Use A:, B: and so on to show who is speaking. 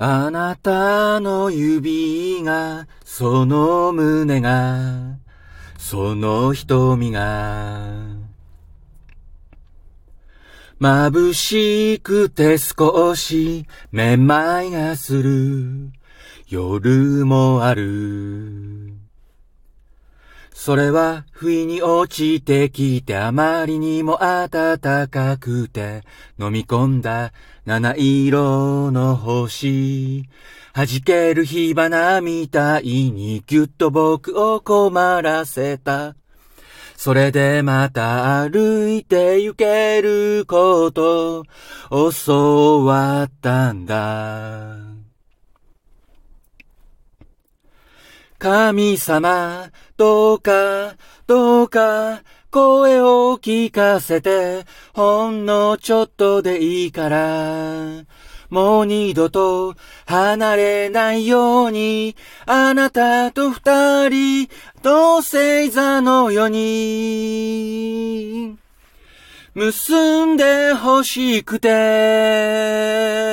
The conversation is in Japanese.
A: あなたの指が、その胸が、その瞳が、眩しくて少しめまいがする夜もある。それは不意に落ちてきてあまりにも暖かくて飲み込んだ七色の星。弾ける火花みたいにぎゅっと僕を困らせた。それでまた歩いて行けること教わったんだ。神様、どうか、どうか、声を聞かせて、ほんのちょっとでいいから、もう二度と離れないように、あなたと二人、同星座のように、結んで欲しくて、